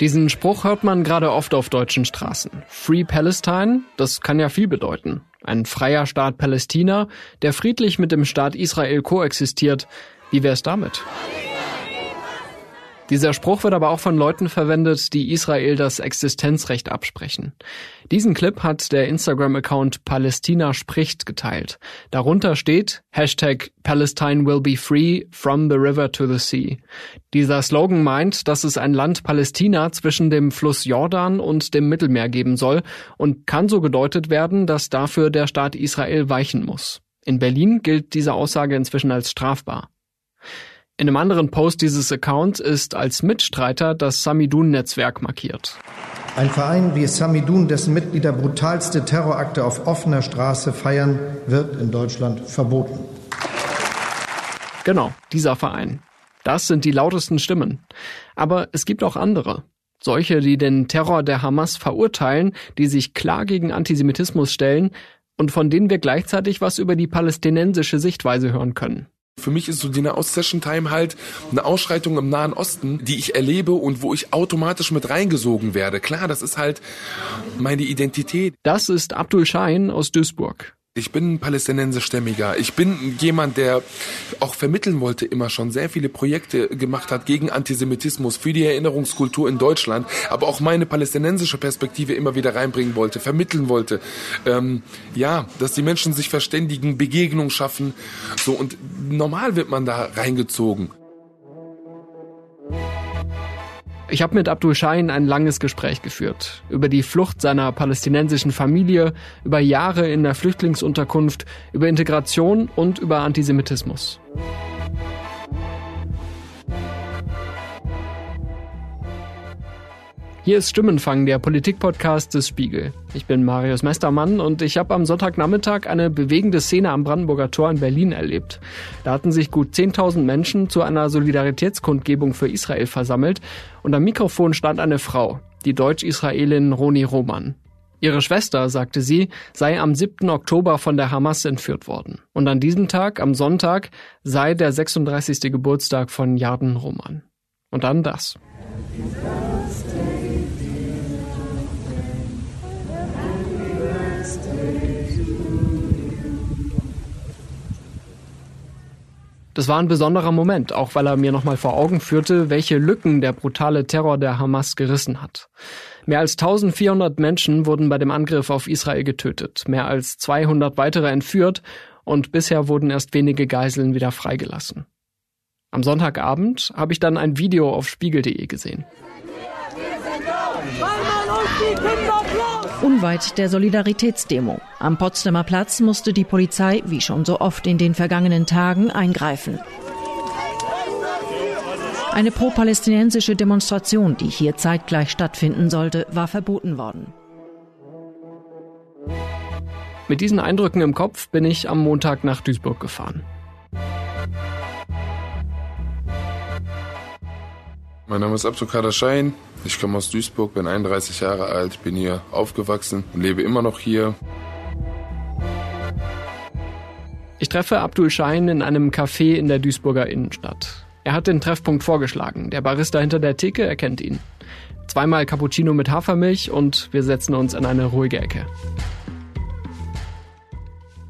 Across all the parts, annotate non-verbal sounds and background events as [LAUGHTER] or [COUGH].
Diesen Spruch hört man gerade oft auf deutschen Straßen. Free Palestine, das kann ja viel bedeuten. Ein freier Staat Palästina, der friedlich mit dem Staat Israel koexistiert. Wie wär's damit? Dieser Spruch wird aber auch von Leuten verwendet, die Israel das Existenzrecht absprechen. Diesen Clip hat der Instagram-Account Palästina spricht geteilt. Darunter steht Hashtag Palestine will be free from the river to the sea. Dieser Slogan meint, dass es ein Land Palästina zwischen dem Fluss Jordan und dem Mittelmeer geben soll und kann so gedeutet werden, dass dafür der Staat Israel weichen muss. In Berlin gilt diese Aussage inzwischen als strafbar. In einem anderen Post dieses Accounts ist als Mitstreiter das Samidun-Netzwerk markiert. Ein Verein wie Samidun, dessen Mitglieder brutalste Terrorakte auf offener Straße feiern, wird in Deutschland verboten. Genau, dieser Verein. Das sind die lautesten Stimmen. Aber es gibt auch andere. Solche, die den Terror der Hamas verurteilen, die sich klar gegen Antisemitismus stellen und von denen wir gleichzeitig was über die palästinensische Sichtweise hören können. Für mich ist so die Nahost-Session-Time halt eine Ausschreitung im Nahen Osten, die ich erlebe und wo ich automatisch mit reingesogen werde. Klar, das ist halt meine Identität. Das ist Abdul Schein aus Duisburg. Ich bin ein palästinensischstämmiger. Ich bin jemand, der auch vermitteln wollte, immer schon sehr viele Projekte gemacht hat gegen Antisemitismus, für die Erinnerungskultur in Deutschland, aber auch meine palästinensische Perspektive immer wieder reinbringen wollte, vermitteln wollte. Ähm, ja, dass die Menschen sich verständigen, Begegnung schaffen. So und normal wird man da reingezogen. Ich habe mit Abdul Shahin ein langes Gespräch geführt über die Flucht seiner palästinensischen Familie, über Jahre in der Flüchtlingsunterkunft, über Integration und über Antisemitismus. Hier ist Stimmenfang, der Politikpodcast des Spiegel. Ich bin Marius Mestermann und ich habe am Sonntagnachmittag eine bewegende Szene am Brandenburger Tor in Berlin erlebt. Da hatten sich gut 10.000 Menschen zu einer Solidaritätskundgebung für Israel versammelt und am Mikrofon stand eine Frau, die Deutsch-Israelin Roni Roman. Ihre Schwester, sagte sie, sei am 7. Oktober von der Hamas entführt worden. Und an diesem Tag, am Sonntag, sei der 36. Geburtstag von Jarden Roman. Und dann das. Das war ein besonderer Moment, auch weil er mir nochmal vor Augen führte, welche Lücken der brutale Terror der Hamas gerissen hat. Mehr als 1400 Menschen wurden bei dem Angriff auf Israel getötet, mehr als 200 weitere entführt und bisher wurden erst wenige Geiseln wieder freigelassen. Am Sonntagabend habe ich dann ein Video auf spiegel.de gesehen. Unweit der Solidaritätsdemo am Potsdamer Platz musste die Polizei, wie schon so oft in den vergangenen Tagen, eingreifen. Eine pro-palästinensische Demonstration, die hier zeitgleich stattfinden sollte, war verboten worden. Mit diesen Eindrücken im Kopf bin ich am Montag nach Duisburg gefahren. Mein Name ist Abdulkader Schein. Ich komme aus Duisburg, bin 31 Jahre alt, bin hier aufgewachsen und lebe immer noch hier. Ich treffe Abdul Schein in einem Café in der Duisburger Innenstadt. Er hat den Treffpunkt vorgeschlagen. Der Barista hinter der Theke erkennt ihn. Zweimal Cappuccino mit Hafermilch und wir setzen uns in eine ruhige Ecke.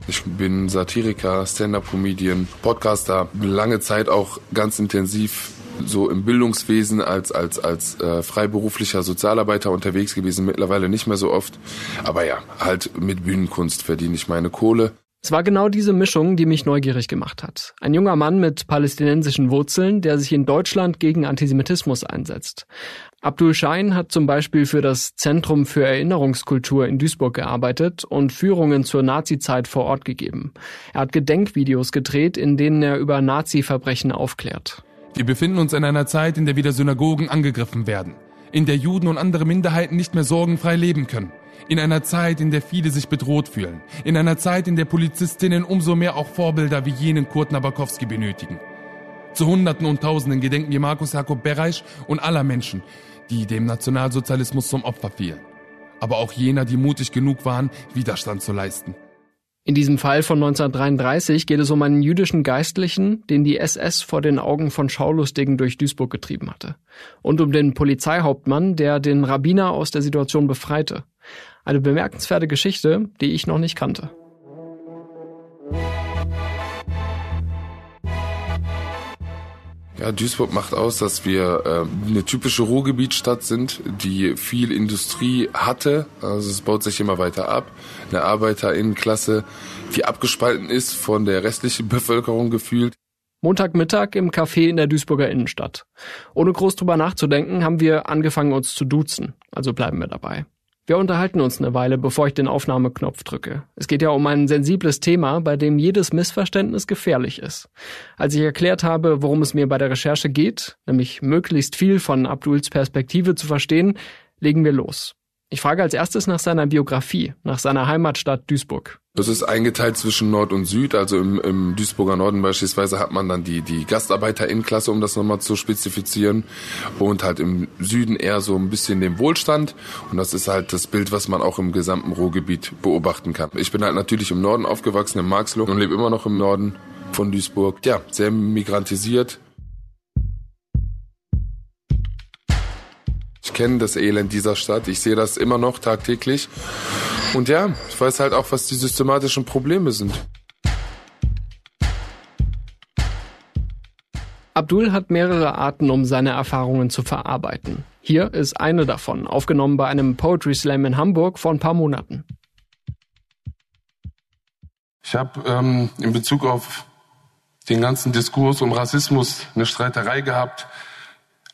Ich bin Satiriker, Stand-up-Comedian, Podcaster, lange Zeit auch ganz intensiv so im Bildungswesen als als als äh, freiberuflicher Sozialarbeiter unterwegs gewesen, mittlerweile nicht mehr so oft, aber ja, halt mit Bühnenkunst verdiene ich meine Kohle. Es war genau diese Mischung, die mich neugierig gemacht hat. Ein junger Mann mit palästinensischen Wurzeln, der sich in Deutschland gegen Antisemitismus einsetzt. Abdul Schein hat zum Beispiel für das Zentrum für Erinnerungskultur in Duisburg gearbeitet und Führungen zur Nazizeit vor Ort gegeben. Er hat Gedenkvideos gedreht, in denen er über Nazi-Verbrechen aufklärt. Wir befinden uns in einer Zeit, in der wieder Synagogen angegriffen werden, in der Juden und andere Minderheiten nicht mehr sorgenfrei leben können, in einer Zeit, in der viele sich bedroht fühlen, in einer Zeit, in der Polizistinnen umso mehr auch Vorbilder wie jenen Kurt Nabakowski benötigen. Zu Hunderten und Tausenden gedenken wir Markus Jakob Bereisch und aller Menschen, die dem Nationalsozialismus zum Opfer fielen. Aber auch jener, die mutig genug waren, Widerstand zu leisten. In diesem Fall von 1933 geht es um einen jüdischen Geistlichen, den die SS vor den Augen von Schaulustigen durch Duisburg getrieben hatte. Und um den Polizeihauptmann, der den Rabbiner aus der Situation befreite. Eine bemerkenswerte Geschichte, die ich noch nicht kannte. Ja, Duisburg macht aus, dass wir äh, eine typische Ruhrgebietsstadt sind, die viel Industrie hatte. Also es baut sich immer weiter ab. Eine Arbeiterinnenklasse, die abgespalten ist von der restlichen [LAUGHS] Bevölkerung gefühlt. Montagmittag im Café in der Duisburger Innenstadt. Ohne groß drüber nachzudenken, haben wir angefangen uns zu duzen. Also bleiben wir dabei. Wir unterhalten uns eine Weile, bevor ich den Aufnahmeknopf drücke. Es geht ja um ein sensibles Thema, bei dem jedes Missverständnis gefährlich ist. Als ich erklärt habe, worum es mir bei der Recherche geht, nämlich möglichst viel von Abduls Perspektive zu verstehen, legen wir los. Ich frage als erstes nach seiner Biografie, nach seiner Heimatstadt Duisburg. Das ist eingeteilt zwischen Nord und Süd. Also im, im Duisburger Norden beispielsweise hat man dann die, die Gastarbeiterinnenklasse, um das nochmal zu spezifizieren. Und halt im Süden eher so ein bisschen den Wohlstand. Und das ist halt das Bild, was man auch im gesamten Ruhrgebiet beobachten kann. Ich bin halt natürlich im Norden aufgewachsen, in Marxloh und lebe immer noch im Norden von Duisburg. Ja, sehr migrantisiert, kenne das Elend dieser Stadt. Ich sehe das immer noch tagtäglich. Und ja, ich weiß halt auch, was die systematischen Probleme sind. Abdul hat mehrere Arten, um seine Erfahrungen zu verarbeiten. Hier ist eine davon, aufgenommen bei einem Poetry Slam in Hamburg vor ein paar Monaten. Ich habe ähm, in Bezug auf den ganzen Diskurs um Rassismus eine Streiterei gehabt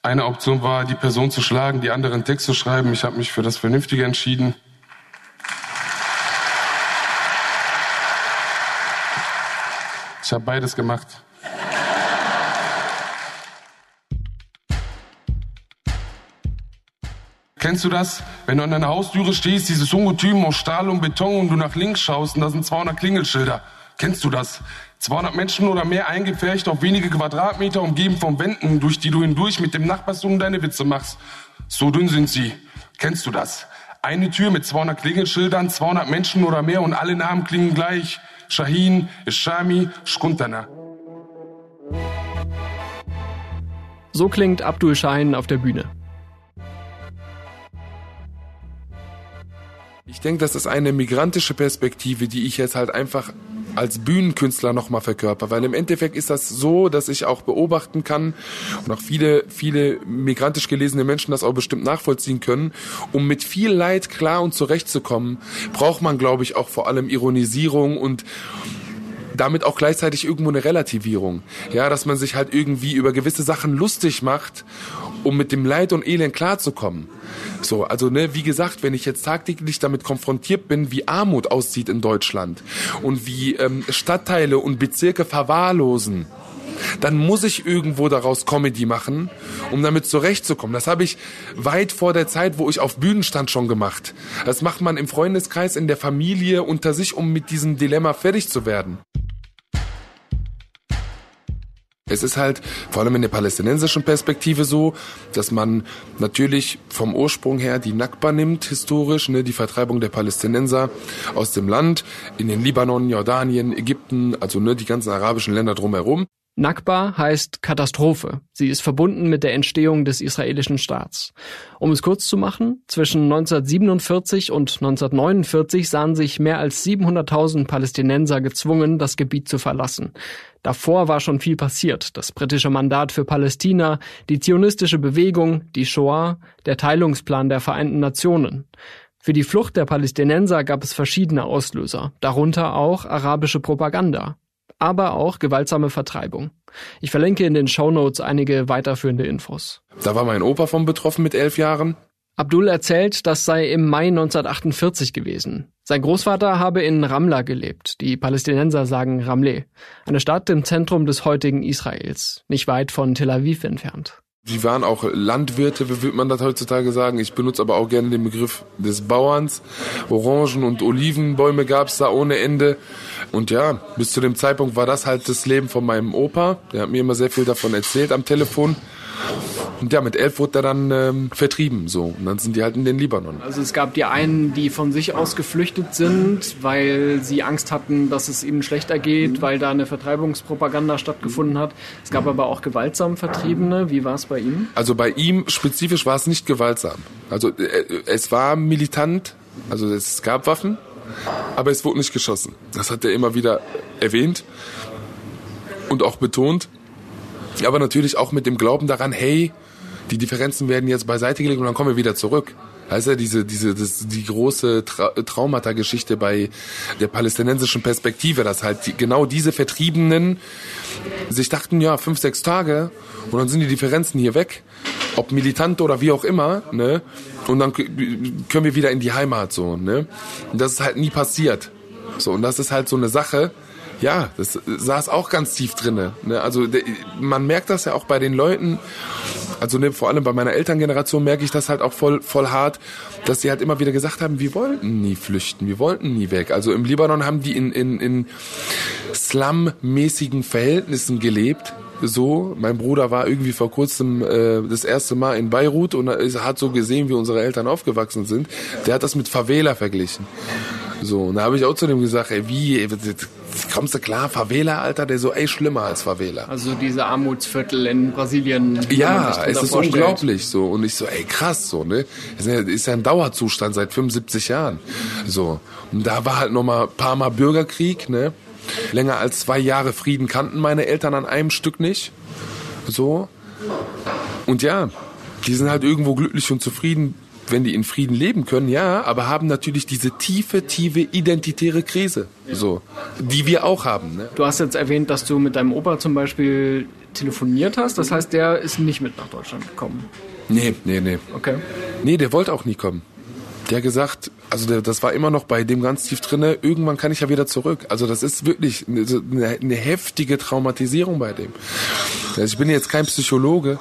eine Option war, die Person zu schlagen, die andere einen Text zu schreiben. Ich habe mich für das Vernünftige entschieden. Ich habe beides gemacht. Kennst du das? Wenn du an deiner Haustüre stehst, dieses Ungetüm aus Stahl und Beton und du nach links schaust und da sind 200 Klingelschilder. Kennst du das? 200 Menschen oder mehr eingepfercht auf wenige Quadratmeter, umgeben von Wänden, durch die du hindurch mit dem Nachbarsjungen deine Witze machst. So dünn sind sie. Kennst du das? Eine Tür mit 200 Klingelschildern, 200 Menschen oder mehr und alle Namen klingen gleich. Shahin, Ishami, Shkuntana. So klingt Abdul Shahin auf der Bühne. Ich denke, das ist eine migrantische Perspektive, die ich jetzt halt einfach als Bühnenkünstler nochmal verkörper, weil im Endeffekt ist das so, dass ich auch beobachten kann und auch viele, viele migrantisch gelesene Menschen das auch bestimmt nachvollziehen können. Um mit viel Leid klar und zurechtzukommen, braucht man, glaube ich, auch vor allem Ironisierung und damit auch gleichzeitig irgendwo eine Relativierung. Ja, dass man sich halt irgendwie über gewisse Sachen lustig macht, um mit dem Leid und Elend klarzukommen. So, also ne, wie gesagt, wenn ich jetzt tagtäglich damit konfrontiert bin, wie Armut aussieht in Deutschland und wie ähm, Stadtteile und Bezirke verwahrlosen, dann muss ich irgendwo daraus Comedy machen, um damit zurechtzukommen. Das habe ich weit vor der Zeit, wo ich auf Bühnen stand, schon gemacht. Das macht man im Freundeskreis, in der Familie, unter sich, um mit diesem Dilemma fertig zu werden. Es ist halt vor allem in der palästinensischen Perspektive so, dass man natürlich vom Ursprung her die Nakba nimmt, historisch, ne, die Vertreibung der Palästinenser aus dem Land, in den Libanon, Jordanien, Ägypten, also ne, die ganzen arabischen Länder drumherum. Nakba heißt Katastrophe. Sie ist verbunden mit der Entstehung des israelischen Staats. Um es kurz zu machen, zwischen 1947 und 1949 sahen sich mehr als 700.000 Palästinenser gezwungen, das Gebiet zu verlassen. Davor war schon viel passiert. Das britische Mandat für Palästina, die zionistische Bewegung, die Shoah, der Teilungsplan der Vereinten Nationen. Für die Flucht der Palästinenser gab es verschiedene Auslöser, darunter auch arabische Propaganda aber auch gewaltsame Vertreibung. Ich verlinke in den Show Notes einige weiterführende Infos. Da war mein Opa von betroffen mit elf Jahren. Abdul erzählt, das sei im Mai 1948 gewesen. Sein Großvater habe in Ramla gelebt. Die Palästinenser sagen Ramleh. Eine Stadt im Zentrum des heutigen Israels, nicht weit von Tel Aviv entfernt. Die waren auch Landwirte, wie würde man das heutzutage sagen. Ich benutze aber auch gerne den Begriff des Bauerns. Orangen- und Olivenbäume gab es da ohne Ende. Und ja, bis zu dem Zeitpunkt war das halt das Leben von meinem Opa. Der hat mir immer sehr viel davon erzählt am Telefon. Und ja, mit elf wurde er dann ähm, vertrieben, so. Und dann sind die halt in den Libanon. Also es gab die einen, die von sich aus geflüchtet sind, weil sie Angst hatten, dass es ihnen schlechter geht, weil da eine Vertreibungspropaganda stattgefunden hat. Es gab aber auch gewaltsam Vertriebene. Wie war es bei ihm? Also bei ihm spezifisch war es nicht gewaltsam. Also äh, es war militant, also es gab Waffen, aber es wurde nicht geschossen. Das hat er immer wieder erwähnt und auch betont. Aber natürlich auch mit dem Glauben daran, hey, die Differenzen werden jetzt beiseite gelegt und dann kommen wir wieder zurück. Heißt ja diese, diese, das, die große Tra Traumata-Geschichte bei der palästinensischen Perspektive, dass halt die, genau diese Vertriebenen sich dachten, ja, fünf, sechs Tage und dann sind die Differenzen hier weg, ob militant oder wie auch immer, ne? Und dann können wir wieder in die Heimat so, ne? Und das ist halt nie passiert. So, und das ist halt so eine Sache, ja, das saß auch ganz tief drinne. Ne? Also man merkt das ja auch bei den Leuten, also ne, vor allem bei meiner Elterngeneration merke ich das halt auch voll, voll hart, dass sie halt immer wieder gesagt haben, wir wollten nie flüchten, wir wollten nie weg. Also im Libanon haben die in, in, in Slum-mäßigen Verhältnissen gelebt. So, mein Bruder war irgendwie vor kurzem äh, das erste Mal in Beirut und hat so gesehen, wie unsere Eltern aufgewachsen sind. Der hat das mit Favela verglichen. So, und da habe ich auch zu dem gesagt, ey, wie, ey, kommst du klar, Favela, Alter, der so, ey, schlimmer als Favela. Also diese Armutsviertel in Brasilien. Ja, es ist vorstellt. unglaublich so. Und ich so, ey, krass, so, ne? Ist ja, ist ja ein Dauerzustand seit 75 Jahren. So. Und da war halt nochmal ein paar Mal Bürgerkrieg, ne? Länger als zwei Jahre Frieden kannten meine Eltern an einem Stück nicht. So. Und ja, die sind halt irgendwo glücklich und zufrieden, wenn die in Frieden leben können, ja, aber haben natürlich diese tiefe, tiefe identitäre Krise, so, die wir auch haben. Ne? Du hast jetzt erwähnt, dass du mit deinem Opa zum Beispiel telefoniert hast. Das heißt, der ist nicht mit nach Deutschland gekommen. Nee, nee, nee. Okay. Nee, der wollte auch nie kommen der gesagt, also der, das war immer noch bei dem ganz tief drinne, irgendwann kann ich ja wieder zurück. Also das ist wirklich eine, eine heftige Traumatisierung bei dem. Also ich bin jetzt kein Psychologe,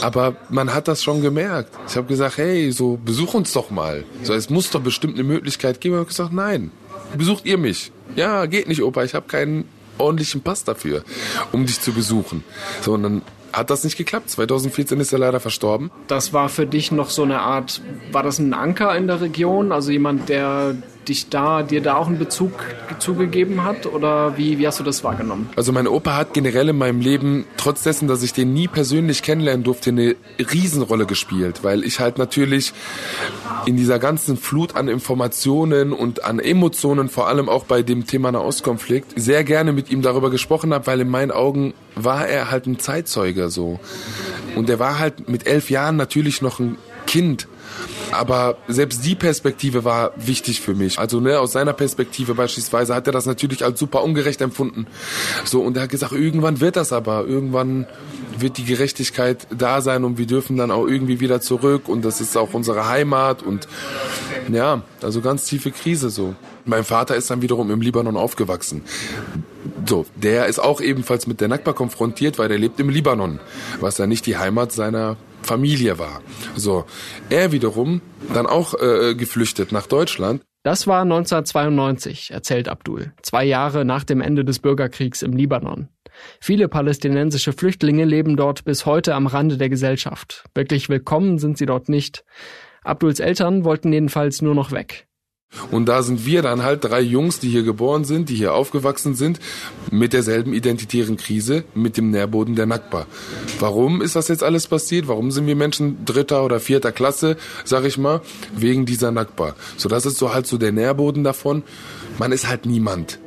aber man hat das schon gemerkt. Ich habe gesagt, hey, so besuch uns doch mal. So, es muss doch bestimmt eine Möglichkeit geben. Ich habe gesagt, nein, besucht ihr mich. Ja, geht nicht, Opa, ich habe keinen ordentlichen Pass dafür, um dich zu besuchen. So, und dann hat das nicht geklappt. 2014 ist er leider verstorben. Das war für dich noch so eine Art, war das ein Anker in der Region? Also jemand, der dich da, dir da auch einen Bezug zugegeben hat? Oder wie, wie hast du das wahrgenommen? Also mein Opa hat generell in meinem Leben, trotz dessen, dass ich den nie persönlich kennenlernen durfte, eine Riesenrolle gespielt, weil ich halt natürlich in dieser ganzen Flut an Informationen und an Emotionen, vor allem auch bei dem Thema Nahostkonflikt, sehr gerne mit ihm darüber gesprochen habe, weil in meinen Augen war er halt ein Zeitzeuger so. Und er war halt mit elf Jahren natürlich noch ein Kind aber selbst die Perspektive war wichtig für mich. Also ne, aus seiner Perspektive beispielsweise hat er das natürlich als super ungerecht empfunden. So und er hat gesagt, irgendwann wird das aber, irgendwann wird die Gerechtigkeit da sein und wir dürfen dann auch irgendwie wieder zurück und das ist auch unsere Heimat und ja, also ganz tiefe Krise so. Mein Vater ist dann wiederum im Libanon aufgewachsen. So, der ist auch ebenfalls mit der Nakba konfrontiert, weil der lebt im Libanon, was ja nicht die Heimat seiner Familie war. So, er wiederum dann auch äh, geflüchtet nach Deutschland. Das war 1992, erzählt Abdul, zwei Jahre nach dem Ende des Bürgerkriegs im Libanon. Viele palästinensische Flüchtlinge leben dort bis heute am Rande der Gesellschaft. Wirklich willkommen sind sie dort nicht. Abduls Eltern wollten jedenfalls nur noch weg. Und da sind wir dann halt drei Jungs, die hier geboren sind, die hier aufgewachsen sind, mit derselben identitären Krise, mit dem Nährboden der Nakba. Warum ist das jetzt alles passiert? Warum sind wir Menschen dritter oder vierter Klasse, sag ich mal, wegen dieser Nakba? So, das ist so halt so der Nährboden davon. Man ist halt niemand.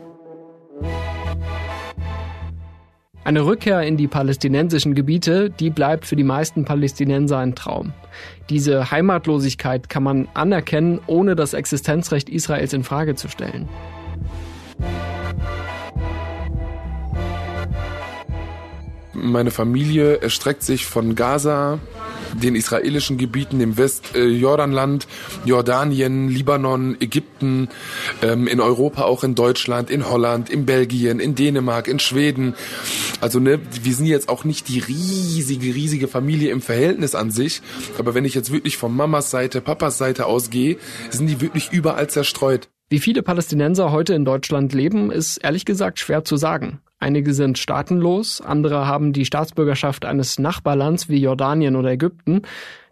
Eine Rückkehr in die palästinensischen Gebiete, die bleibt für die meisten Palästinenser ein Traum. Diese Heimatlosigkeit kann man anerkennen, ohne das Existenzrecht Israels in Frage zu stellen. Meine Familie erstreckt sich von Gaza den israelischen Gebieten im Westjordanland, Jordanien, Libanon, Ägypten, ähm, in Europa auch in Deutschland, in Holland, in Belgien, in Dänemark, in Schweden. Also ne, wir sind jetzt auch nicht die riesige, riesige Familie im Verhältnis an sich, aber wenn ich jetzt wirklich von Mamas Seite, Papas Seite ausgehe, sind die wirklich überall zerstreut. Wie viele Palästinenser heute in Deutschland leben, ist ehrlich gesagt schwer zu sagen. Einige sind staatenlos, andere haben die Staatsbürgerschaft eines Nachbarlands wie Jordanien oder Ägypten.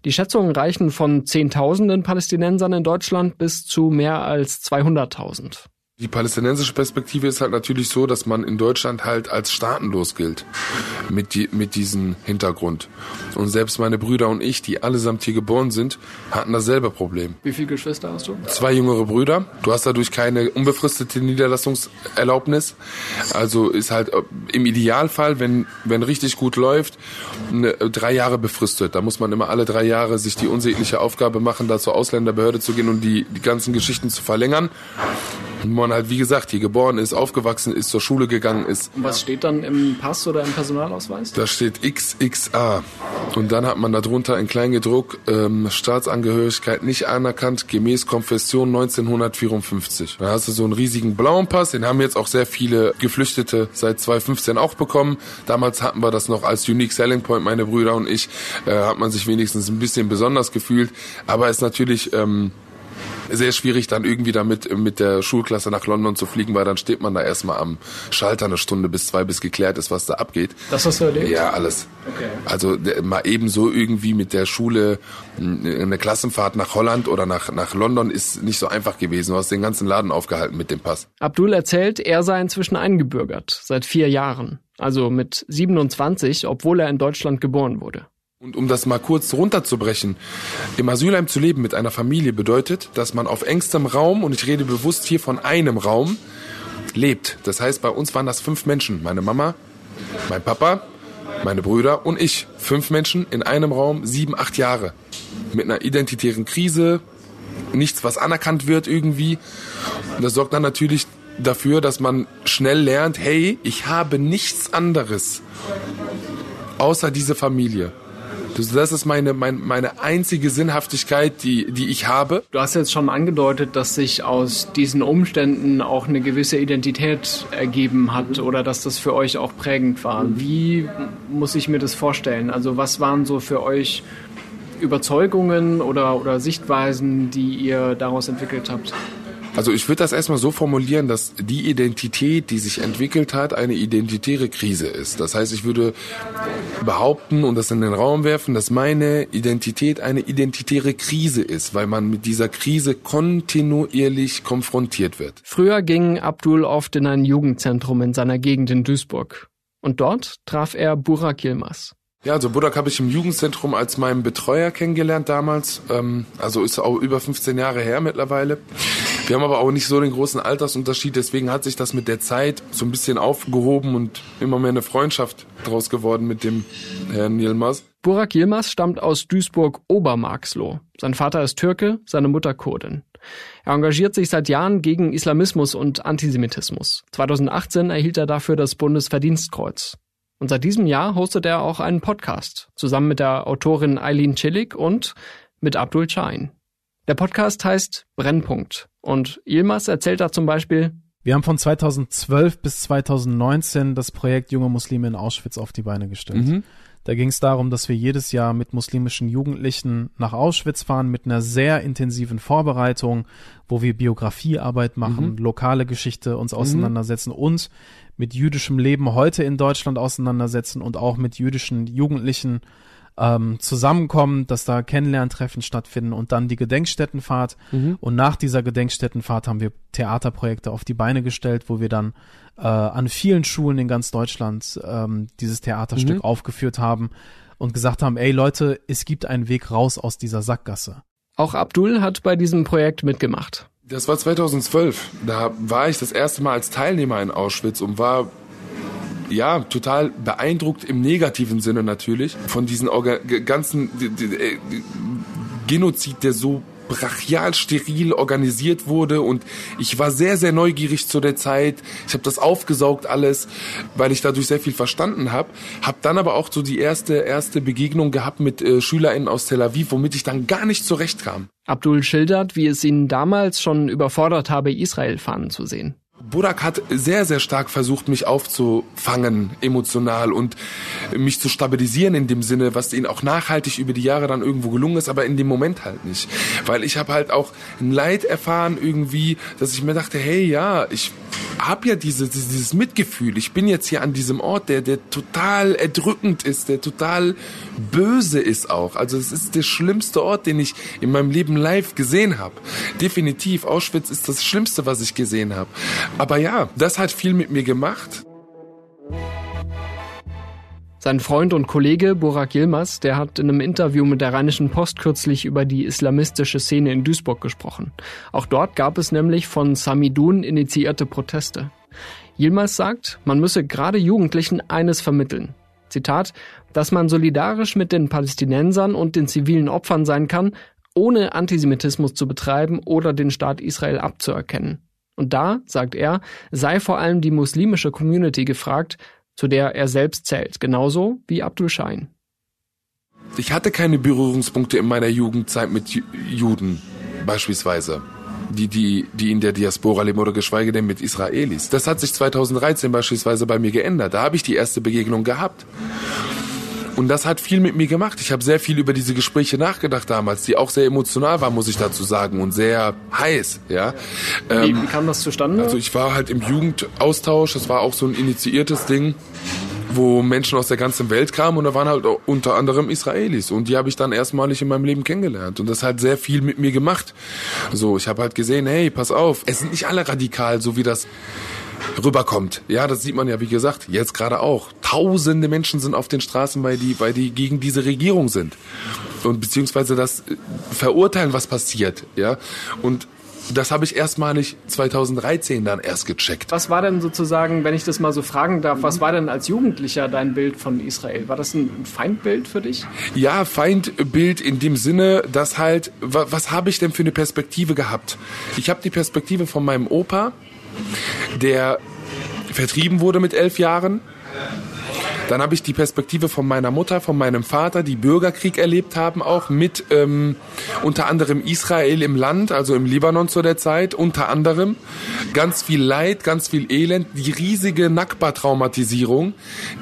Die Schätzungen reichen von Zehntausenden Palästinensern in Deutschland bis zu mehr als 200.000. Die palästinensische Perspektive ist halt natürlich so, dass man in Deutschland halt als staatenlos gilt mit, die, mit diesem Hintergrund. Und selbst meine Brüder und ich, die allesamt hier geboren sind, hatten dasselbe Problem. Wie viele Geschwister hast du? Zwei jüngere Brüder. Du hast dadurch keine unbefristete Niederlassungserlaubnis. Also ist halt äh, im Idealfall, wenn, wenn richtig gut läuft, eine, drei Jahre befristet. Da muss man immer alle drei Jahre sich die unsägliche Aufgabe machen, da zur Ausländerbehörde zu gehen und die, die ganzen Geschichten zu verlängern. Und man halt, wie gesagt, hier geboren ist, aufgewachsen ist, zur Schule gegangen ist. Und was steht dann im Pass oder im Personalausweis? Da steht XXA. Und dann hat man darunter in Kleingedruck ähm, Staatsangehörigkeit nicht anerkannt, gemäß Konfession 1954. Da hast du so einen riesigen blauen Pass, den haben jetzt auch sehr viele Geflüchtete seit 2015 auch bekommen. Damals hatten wir das noch als Unique Selling Point, meine Brüder und ich, äh, hat man sich wenigstens ein bisschen besonders gefühlt. Aber ist natürlich... Ähm, sehr schwierig, dann irgendwie damit mit der Schulklasse nach London zu fliegen, weil dann steht man da erstmal am Schalter eine Stunde bis zwei, bis geklärt ist, was da abgeht. Das hast du erlebt? Ja, alles. Okay. Also mal ebenso irgendwie mit der Schule eine Klassenfahrt nach Holland oder nach, nach London ist nicht so einfach gewesen. Du hast den ganzen Laden aufgehalten mit dem Pass. Abdul erzählt, er sei inzwischen eingebürgert, seit vier Jahren. Also mit 27, obwohl er in Deutschland geboren wurde. Und um das mal kurz runterzubrechen, im Asylheim zu leben mit einer Familie bedeutet, dass man auf engstem Raum, und ich rede bewusst hier von einem Raum, lebt. Das heißt, bei uns waren das fünf Menschen. Meine Mama, mein Papa, meine Brüder und ich. Fünf Menschen in einem Raum, sieben, acht Jahre. Mit einer identitären Krise, nichts, was anerkannt wird irgendwie. Und das sorgt dann natürlich dafür, dass man schnell lernt, hey, ich habe nichts anderes außer diese Familie. Das ist meine, meine, meine einzige Sinnhaftigkeit, die, die ich habe. Du hast jetzt schon angedeutet, dass sich aus diesen Umständen auch eine gewisse Identität ergeben hat oder dass das für euch auch prägend war. Wie muss ich mir das vorstellen? Also was waren so für euch Überzeugungen oder, oder Sichtweisen, die ihr daraus entwickelt habt? Also ich würde das erstmal so formulieren, dass die Identität, die sich entwickelt hat, eine identitäre Krise ist. Das heißt, ich würde behaupten und das in den Raum werfen, dass meine Identität eine identitäre Krise ist, weil man mit dieser Krise kontinuierlich konfrontiert wird. Früher ging Abdul oft in ein Jugendzentrum in seiner Gegend in Duisburg. Und dort traf er Burak Yilmaz. Ja, also Burak habe ich im Jugendzentrum als meinen Betreuer kennengelernt damals. Ähm, also ist auch über 15 Jahre her mittlerweile. Wir haben aber auch nicht so den großen Altersunterschied, deswegen hat sich das mit der Zeit so ein bisschen aufgehoben und immer mehr eine Freundschaft draus geworden mit dem Herrn Yilmaz. Burak Yilmaz stammt aus Duisburg-Obermarxloh. Sein Vater ist Türke, seine Mutter Kurdin. Er engagiert sich seit Jahren gegen Islamismus und Antisemitismus. 2018 erhielt er dafür das Bundesverdienstkreuz. Und seit diesem Jahr hostet er auch einen Podcast, zusammen mit der Autorin Eileen Chillig und mit Abdul Chain. Der Podcast heißt Brennpunkt und Yilmaz erzählt da zum Beispiel, wir haben von 2012 bis 2019 das Projekt Junge Muslime in Auschwitz auf die Beine gestellt. Mhm. Da ging es darum, dass wir jedes Jahr mit muslimischen Jugendlichen nach Auschwitz fahren mit einer sehr intensiven Vorbereitung, wo wir Biografiearbeit machen, mhm. lokale Geschichte uns mhm. auseinandersetzen mhm. und mit jüdischem Leben heute in Deutschland auseinandersetzen und auch mit jüdischen Jugendlichen ähm, zusammenkommen, dass da Kennenlerntreffen stattfinden und dann die Gedenkstättenfahrt. Mhm. Und nach dieser Gedenkstättenfahrt haben wir Theaterprojekte auf die Beine gestellt, wo wir dann äh, an vielen Schulen in ganz Deutschland ähm, dieses Theaterstück mhm. aufgeführt haben und gesagt haben, ey Leute, es gibt einen Weg raus aus dieser Sackgasse. Auch Abdul hat bei diesem Projekt mitgemacht. Das war 2012. Da war ich das erste Mal als Teilnehmer in Auschwitz und war ja, total beeindruckt im negativen Sinne natürlich von diesen Orga ganzen äh, Genozid, der so brachial steril organisiert wurde und ich war sehr, sehr neugierig zu der Zeit. Ich habe das aufgesaugt alles, weil ich dadurch sehr viel verstanden habe. Habe dann aber auch so die erste, erste Begegnung gehabt mit äh, SchülerInnen aus Tel Aviv, womit ich dann gar nicht zurechtkam. Abdul schildert, wie es ihn damals schon überfordert habe, Israel fahren zu sehen. Burak hat sehr, sehr stark versucht, mich aufzufangen, emotional und mich zu stabilisieren in dem Sinne, was ihnen auch nachhaltig über die Jahre dann irgendwo gelungen ist, aber in dem Moment halt nicht. Weil ich habe halt auch ein Leid erfahren irgendwie, dass ich mir dachte, hey, ja, ich habe ja diese, dieses Mitgefühl. Ich bin jetzt hier an diesem Ort, der, der total erdrückend ist, der total böse ist auch. Also es ist der schlimmste Ort, den ich in meinem Leben live gesehen habe. Definitiv, Auschwitz ist das Schlimmste, was ich gesehen habe. Aber ja, das hat viel mit mir gemacht. Sein Freund und Kollege Burak Yilmaz, der hat in einem Interview mit der Rheinischen Post kürzlich über die islamistische Szene in Duisburg gesprochen. Auch dort gab es nämlich von Samidun initiierte Proteste. Yilmaz sagt, man müsse gerade Jugendlichen eines vermitteln. Zitat, dass man solidarisch mit den Palästinensern und den zivilen Opfern sein kann, ohne Antisemitismus zu betreiben oder den Staat Israel abzuerkennen. Und da, sagt er, sei vor allem die muslimische Community gefragt, zu der er selbst zählt, genauso wie Abdul Schein. Ich hatte keine Berührungspunkte in meiner Jugendzeit mit Juden, beispielsweise. Die, die, die in der Diaspora leben oder geschweige denn mit Israelis. Das hat sich 2013 beispielsweise bei mir geändert. Da habe ich die erste Begegnung gehabt. Und das hat viel mit mir gemacht. Ich habe sehr viel über diese Gespräche nachgedacht damals, die auch sehr emotional waren, muss ich dazu sagen, und sehr heiß. Ja. Ähm, wie, wie kam das zustande? Also ich war halt im Jugendaustausch. Das war auch so ein initiiertes Ding wo Menschen aus der ganzen Welt kamen und da waren halt unter anderem Israelis und die habe ich dann erstmalig in meinem Leben kennengelernt und das hat sehr viel mit mir gemacht. So, ich habe halt gesehen, hey, pass auf, es sind nicht alle radikal, so wie das rüberkommt. Ja, das sieht man ja, wie gesagt, jetzt gerade auch. Tausende Menschen sind auf den Straßen, weil die, weil die gegen diese Regierung sind. Und beziehungsweise das äh, verurteilen, was passiert. Ja, und das habe ich erstmalig 2013 dann erst gecheckt. Was war denn sozusagen, wenn ich das mal so fragen darf, was war denn als Jugendlicher dein Bild von Israel? War das ein Feindbild für dich? Ja, Feindbild in dem Sinne, dass halt, was habe ich denn für eine Perspektive gehabt? Ich habe die Perspektive von meinem Opa, der vertrieben wurde mit elf Jahren. Dann habe ich die Perspektive von meiner Mutter, von meinem Vater, die Bürgerkrieg erlebt haben, auch mit ähm, unter anderem Israel im Land, also im Libanon zu der Zeit, unter anderem. Ganz viel Leid, ganz viel Elend, die riesige Nakba-Traumatisierung,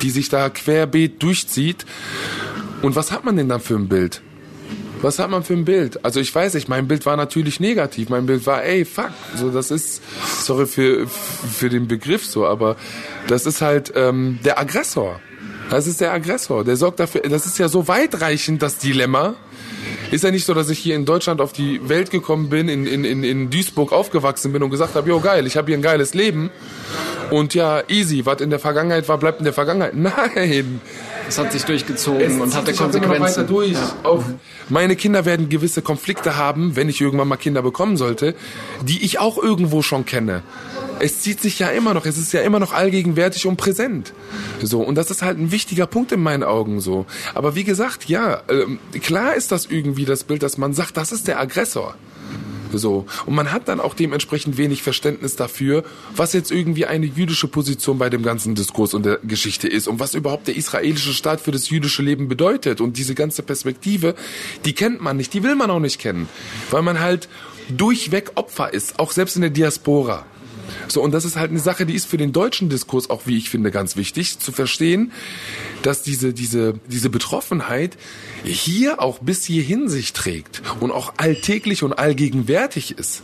die sich da querbeet durchzieht. Und was hat man denn dann für ein Bild? Was hat man für ein Bild? Also ich weiß nicht, mein Bild war natürlich negativ. Mein Bild war, ey, fuck, so das ist, sorry für, für den Begriff so, aber das ist halt ähm, der Aggressor. Das ist der Aggressor. Der sorgt dafür, das ist ja so weitreichend, das Dilemma. Ist ja nicht so, dass ich hier in Deutschland auf die Welt gekommen bin, in, in, in, Duisburg aufgewachsen bin und gesagt habe, jo geil, ich habe hier ein geiles Leben. Und ja, easy, was in der Vergangenheit war, bleibt in der Vergangenheit. [LAUGHS] Nein, es hat sich durchgezogen es und hatte Konsequenzen. Durch. Ja. Auch meine Kinder werden gewisse Konflikte haben, wenn ich irgendwann mal Kinder bekommen sollte, die ich auch irgendwo schon kenne. Es zieht sich ja immer noch, es ist ja immer noch allgegenwärtig und präsent. So, und das ist halt ein wichtiger Punkt in meinen Augen so. Aber wie gesagt, ja, äh, klar ist das irgendwie das Bild, dass man sagt, das ist der Aggressor. So. Und man hat dann auch dementsprechend wenig Verständnis dafür, was jetzt irgendwie eine jüdische Position bei dem ganzen Diskurs und der Geschichte ist und was überhaupt der israelische Staat für das jüdische Leben bedeutet. Und diese ganze Perspektive, die kennt man nicht, die will man auch nicht kennen. Weil man halt durchweg Opfer ist, auch selbst in der Diaspora. So, und das ist halt eine Sache, die ist für den deutschen Diskurs auch, wie ich finde, ganz wichtig zu verstehen, dass diese, diese, diese Betroffenheit hier auch bis hierhin sich trägt und auch alltäglich und allgegenwärtig ist.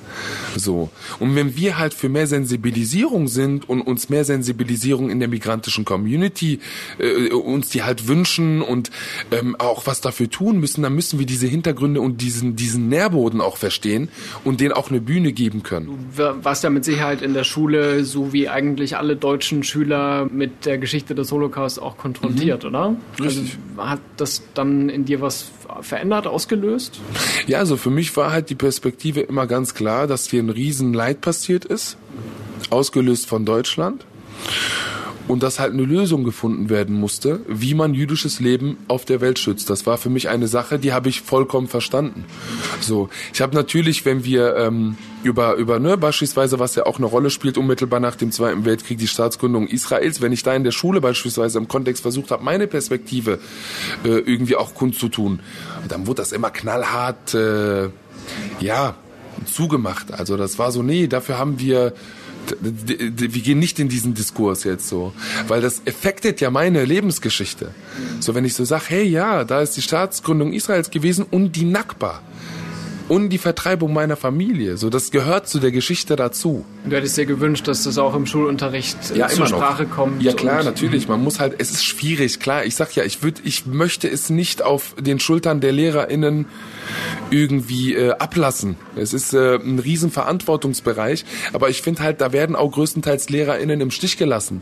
So. Und wenn wir halt für mehr Sensibilisierung sind und uns mehr Sensibilisierung in der migrantischen Community äh, uns die halt wünschen und ähm, auch was dafür tun müssen, dann müssen wir diese Hintergründe und diesen, diesen Nährboden auch verstehen und denen auch eine Bühne geben können. Du warst ja mit Sicherheit in der Schule, so wie eigentlich alle deutschen Schüler, mit der Geschichte des Holocaust auch konfrontiert, mhm. oder? Richtig. Also hat das dann in dir was verändert, ausgelöst? Ja, also für mich war halt die Perspektive immer ganz klar, dass hier ein Riesenleid passiert ist, ausgelöst von Deutschland und dass halt eine Lösung gefunden werden musste, wie man jüdisches Leben auf der Welt schützt. Das war für mich eine Sache, die habe ich vollkommen verstanden. So, ich habe natürlich, wenn wir ähm, über über ne beispielsweise, was ja auch eine Rolle spielt, unmittelbar nach dem Zweiten Weltkrieg die Staatsgründung Israels, wenn ich da in der Schule beispielsweise im Kontext versucht habe, meine Perspektive äh, irgendwie auch kundzutun, dann wurde das immer knallhart, äh, ja zugemacht. Also das war so, nee, dafür haben wir wir gehen nicht in diesen Diskurs jetzt so, weil das effektet ja meine Lebensgeschichte. So, wenn ich so sage, hey, ja, da ist die Staatsgründung Israels gewesen und die Nakba und die Vertreibung meiner Familie. So, das gehört zu der Geschichte dazu. Du hättest dir gewünscht, dass das auch im Schulunterricht äh, ja, zur Sprache noch. kommt. Ja klar, natürlich. Man muss halt, es ist schwierig, klar. Ich sag ja, ich würde, ich möchte es nicht auf den Schultern der LehrerInnen irgendwie äh, ablassen. Es ist äh, ein riesen Verantwortungsbereich, aber ich finde halt, da werden auch größtenteils LehrerInnen im Stich gelassen.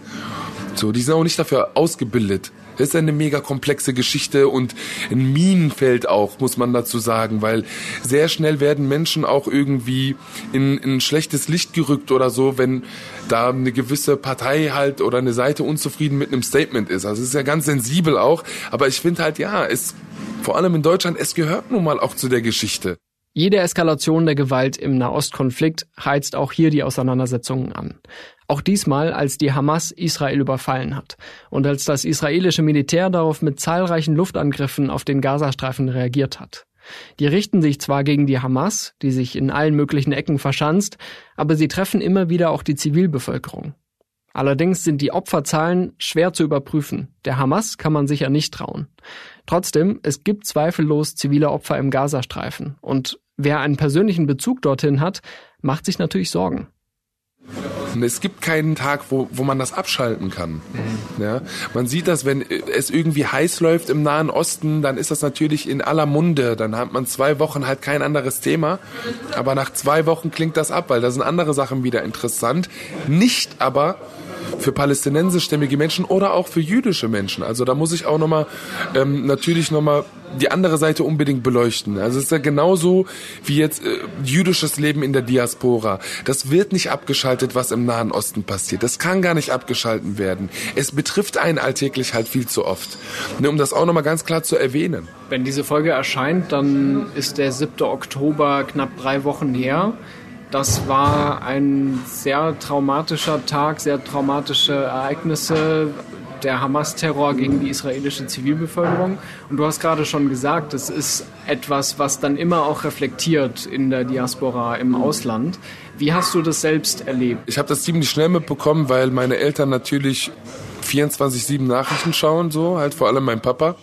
So, die sind auch nicht dafür ausgebildet. Das ist eine mega komplexe Geschichte und ein Minenfeld auch, muss man dazu sagen, weil sehr schnell werden Menschen auch irgendwie in, in ein schlechtes Licht gerückt oder so, wenn da eine gewisse Partei halt oder eine Seite unzufrieden mit einem Statement ist. Also es ist ja ganz sensibel auch, aber ich finde halt, ja, es, vor allem in Deutschland, es gehört nun mal auch zu der Geschichte. Jede Eskalation der Gewalt im Nahostkonflikt heizt auch hier die Auseinandersetzungen an. Auch diesmal, als die Hamas Israel überfallen hat und als das israelische Militär darauf mit zahlreichen Luftangriffen auf den Gazastreifen reagiert hat. Die richten sich zwar gegen die Hamas, die sich in allen möglichen Ecken verschanzt, aber sie treffen immer wieder auch die Zivilbevölkerung. Allerdings sind die Opferzahlen schwer zu überprüfen. Der Hamas kann man sicher nicht trauen. Trotzdem, es gibt zweifellos zivile Opfer im Gazastreifen und wer einen persönlichen Bezug dorthin hat, macht sich natürlich Sorgen. Es gibt keinen Tag, wo, wo man das abschalten kann. Mhm. Ja, man sieht das, wenn es irgendwie heiß läuft im Nahen Osten, dann ist das natürlich in aller Munde. Dann hat man zwei Wochen halt kein anderes Thema. Aber nach zwei Wochen klingt das ab, weil da sind andere Sachen wieder interessant. Nicht aber für palästinensischstämmige Menschen oder auch für jüdische Menschen. Also da muss ich auch nochmal ähm, natürlich nochmal die andere Seite unbedingt beleuchten. Also es ist ja genauso wie jetzt äh, jüdisches Leben in der Diaspora. Das wird nicht abgeschaltet, was im Nahen Osten passiert. Das kann gar nicht abgeschalten werden. Es betrifft einen alltäglich halt viel zu oft. Ne, um das auch nochmal ganz klar zu erwähnen. Wenn diese Folge erscheint, dann ist der 7. Oktober knapp drei Wochen her. Das war ein sehr traumatischer Tag, sehr traumatische Ereignisse, der Hamas-Terror gegen die israelische Zivilbevölkerung. Und du hast gerade schon gesagt, es ist etwas, was dann immer auch reflektiert in der Diaspora im Ausland. Wie hast du das selbst erlebt? Ich habe das ziemlich schnell mitbekommen, weil meine Eltern natürlich 24-7 Nachrichten schauen, so halt vor allem mein Papa.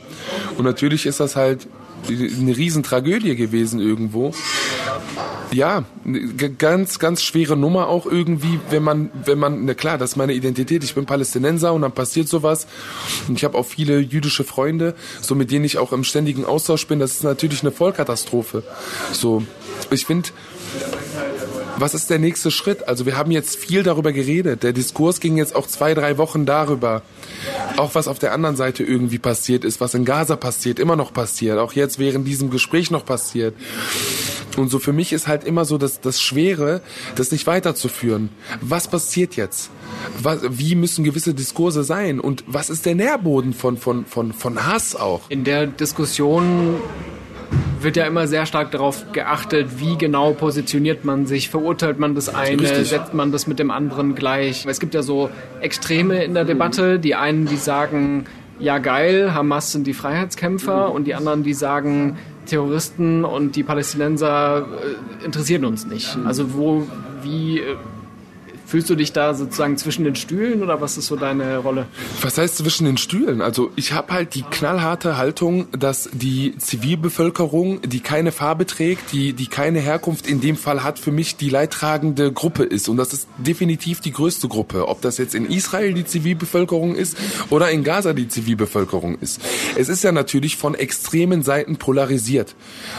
Und natürlich ist das halt eine Riesentragödie gewesen irgendwo ja, ganz, ganz schwere Nummer auch irgendwie, wenn man, wenn man, na klar, das ist meine Identität, ich bin Palästinenser und dann passiert sowas. Und ich habe auch viele jüdische Freunde, so mit denen ich auch im ständigen Austausch bin. Das ist natürlich eine Vollkatastrophe. So, ich finde, was ist der nächste Schritt? Also wir haben jetzt viel darüber geredet. Der Diskurs ging jetzt auch zwei, drei Wochen darüber. Auch was auf der anderen Seite irgendwie passiert ist, was in Gaza passiert, immer noch passiert. Auch jetzt während diesem Gespräch noch passiert. Und so für mich ist halt immer so das, das Schwere, das nicht weiterzuführen. Was passiert jetzt? Was, wie müssen gewisse Diskurse sein? Und was ist der Nährboden von, von, von, von Hass auch? In der Diskussion wird ja immer sehr stark darauf geachtet, wie genau positioniert man sich, verurteilt man das eine, Richtig. setzt man das mit dem anderen gleich. Es gibt ja so Extreme in der Debatte, die einen, die sagen, ja geil, Hamas sind die Freiheitskämpfer und die anderen, die sagen, Terroristen und die Palästinenser äh, interessieren uns nicht. Also wo, wie äh, Fühlst du dich da sozusagen zwischen den Stühlen oder was ist so deine Rolle? Was heißt zwischen den Stühlen? Also ich habe halt die knallharte Haltung, dass die Zivilbevölkerung, die keine Farbe trägt, die, die keine Herkunft in dem Fall hat, für mich die leidtragende Gruppe ist. Und das ist definitiv die größte Gruppe. Ob das jetzt in Israel die Zivilbevölkerung ist oder in Gaza die Zivilbevölkerung ist. Es ist ja natürlich von extremen Seiten polarisiert.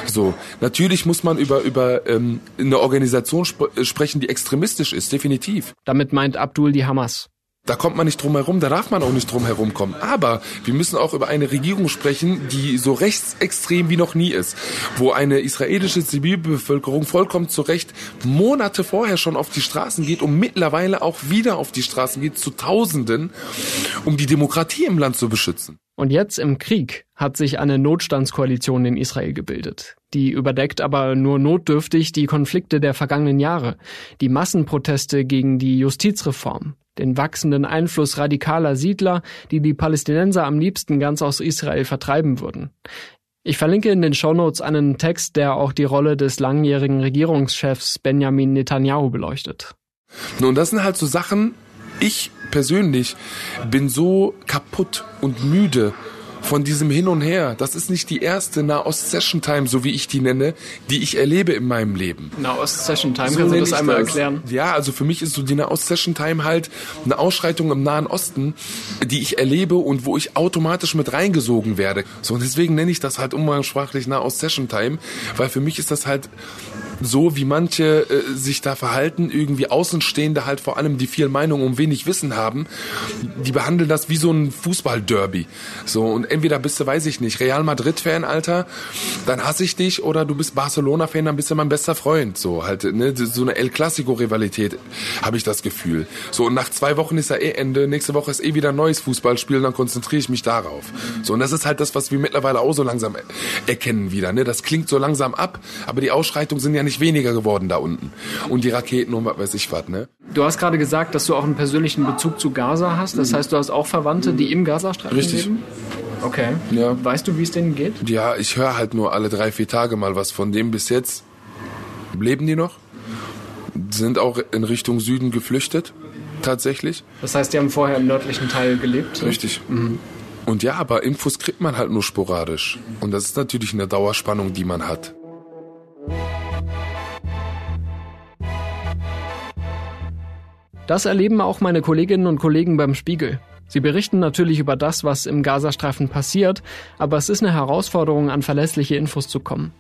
So, natürlich muss man über, über ähm, eine Organisation sp sprechen, die extremistisch ist, definitiv aktiv. Damit meint Abdul die Hamas. Da kommt man nicht drum herum, da darf man auch nicht drum herumkommen. Aber wir müssen auch über eine Regierung sprechen, die so rechtsextrem wie noch nie ist, wo eine israelische Zivilbevölkerung vollkommen zu Recht Monate vorher schon auf die Straßen geht und mittlerweile auch wieder auf die Straßen geht, zu Tausenden, um die Demokratie im Land zu beschützen. Und jetzt im Krieg hat sich eine Notstandskoalition in Israel gebildet. Die überdeckt aber nur notdürftig die Konflikte der vergangenen Jahre, die Massenproteste gegen die Justizreform, den wachsenden Einfluss radikaler Siedler, die die Palästinenser am liebsten ganz aus Israel vertreiben würden. Ich verlinke in den Shownotes einen Text, der auch die Rolle des langjährigen Regierungschefs Benjamin Netanyahu beleuchtet. Und das sind halt so Sachen, ich persönlich bin so kaputt und müde von diesem Hin und Her. Das ist nicht die erste Nahost-Session-Time, so wie ich die nenne, die ich erlebe in meinem Leben. Nahost-Session-Time, so kannst du das einmal das. erklären? Ja, also für mich ist so die Nahost-Session-Time halt eine Ausschreitung im Nahen Osten, die ich erlebe und wo ich automatisch mit reingesogen werde. So, und deswegen nenne ich das halt umgangssprachlich Nahost-Session-Time, weil für mich ist das halt so, wie manche äh, sich da verhalten, irgendwie Außenstehende halt vor allem, die viel Meinung und wenig Wissen haben, die behandeln das wie so ein Fußball-Derby. So, und entweder bist du, weiß ich nicht, Real Madrid-Fan, Alter, dann hasse ich dich, oder du bist Barcelona-Fan, dann bist du mein bester Freund. So, halt, ne, so eine El Clasico-Rivalität, habe ich das Gefühl. So, und nach zwei Wochen ist ja eh Ende, nächste Woche ist eh wieder ein neues Fußballspiel, dann konzentriere ich mich darauf. So, und das ist halt das, was wir mittlerweile auch so langsam erkennen wieder, ne, das klingt so langsam ab, aber die Ausschreitungen sind ja nicht weniger geworden da unten. Und die Raketen und was weiß ich was, ne. Du hast gerade gesagt, dass du auch einen persönlichen Bezug zu Gaza hast. Das heißt, du hast auch Verwandte, die im Gazastreifen Richtig. leben? Okay. Ja. Weißt du, wie es denen geht? Ja, ich höre halt nur alle drei, vier Tage mal was von dem bis jetzt. Leben die noch? Sind auch in Richtung Süden geflüchtet, tatsächlich. Das heißt, die haben vorher im nördlichen Teil gelebt? Richtig. Mhm. Und ja, aber Infos kriegt man halt nur sporadisch. Und das ist natürlich eine Dauerspannung, die man hat. Das erleben auch meine Kolleginnen und Kollegen beim Spiegel. Sie berichten natürlich über das, was im Gazastreifen passiert, aber es ist eine Herausforderung, an verlässliche Infos zu kommen.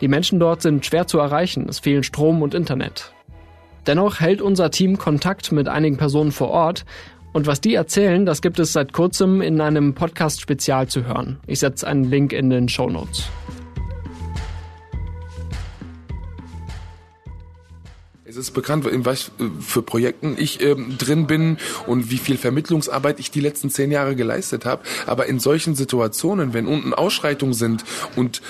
Die Menschen dort sind schwer zu erreichen, es fehlen Strom und Internet. Dennoch hält unser Team Kontakt mit einigen Personen vor Ort und was die erzählen, das gibt es seit kurzem in einem Podcast-Spezial zu hören. Ich setze einen Link in den Show Notes. Es ist bekannt, in was für Projekten ich ähm, drin bin und wie viel Vermittlungsarbeit ich die letzten zehn Jahre geleistet habe. Aber in solchen Situationen, wenn unten Ausschreitungen sind und